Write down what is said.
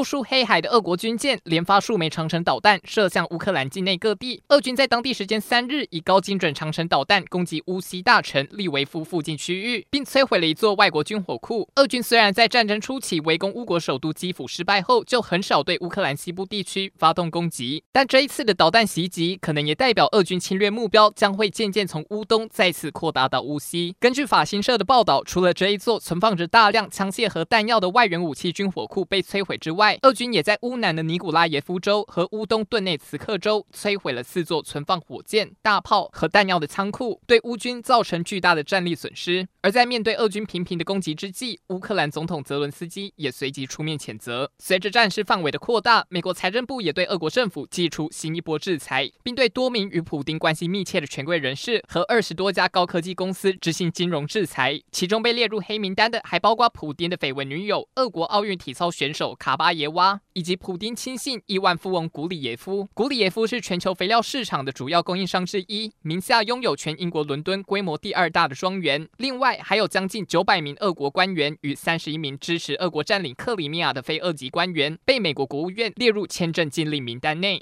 部署黑海的俄国军舰连发数枚长城导弹，射向乌克兰境内各地。俄军在当地时间三日以高精准长城导弹攻击乌西大城利维夫附近区域，并摧毁了一座外国军火库。俄军虽然在战争初期围攻乌国首都基辅失败后，就很少对乌克兰西部地区发动攻击，但这一次的导弹袭击可能也代表俄军侵略目标将会渐渐从乌东再次扩大到乌西。根据法新社的报道，除了这一座存放着大量枪械和弹药的外援武器军火库被摧毁之外，外，俄军也在乌南的尼古拉耶夫州和乌东顿内茨克州摧毁了四座存放火箭、大炮和弹药的仓库，对乌军造成巨大的战力损失。而在面对俄军频频的攻击之际，乌克兰总统泽伦斯基也随即出面谴责。随着战事范围的扩大，美国财政部也对俄国政府祭出新一波制裁，并对多名与普丁关系密切的权贵人士和二十多家高科技公司执行金融制裁。其中被列入黑名单的还包括普丁的绯闻女友、俄国奥运体操选手卡巴耶娃以及普丁亲信亿万富翁古里耶夫。古里耶夫是全球肥料市场的主要供应商之一，名下拥有全英国伦敦规模第二大的庄园。另外还有将近九百名俄国官员与三十一名支持俄国占领克里米亚的非俄籍官员，被美国国务院列入签证禁令名单内。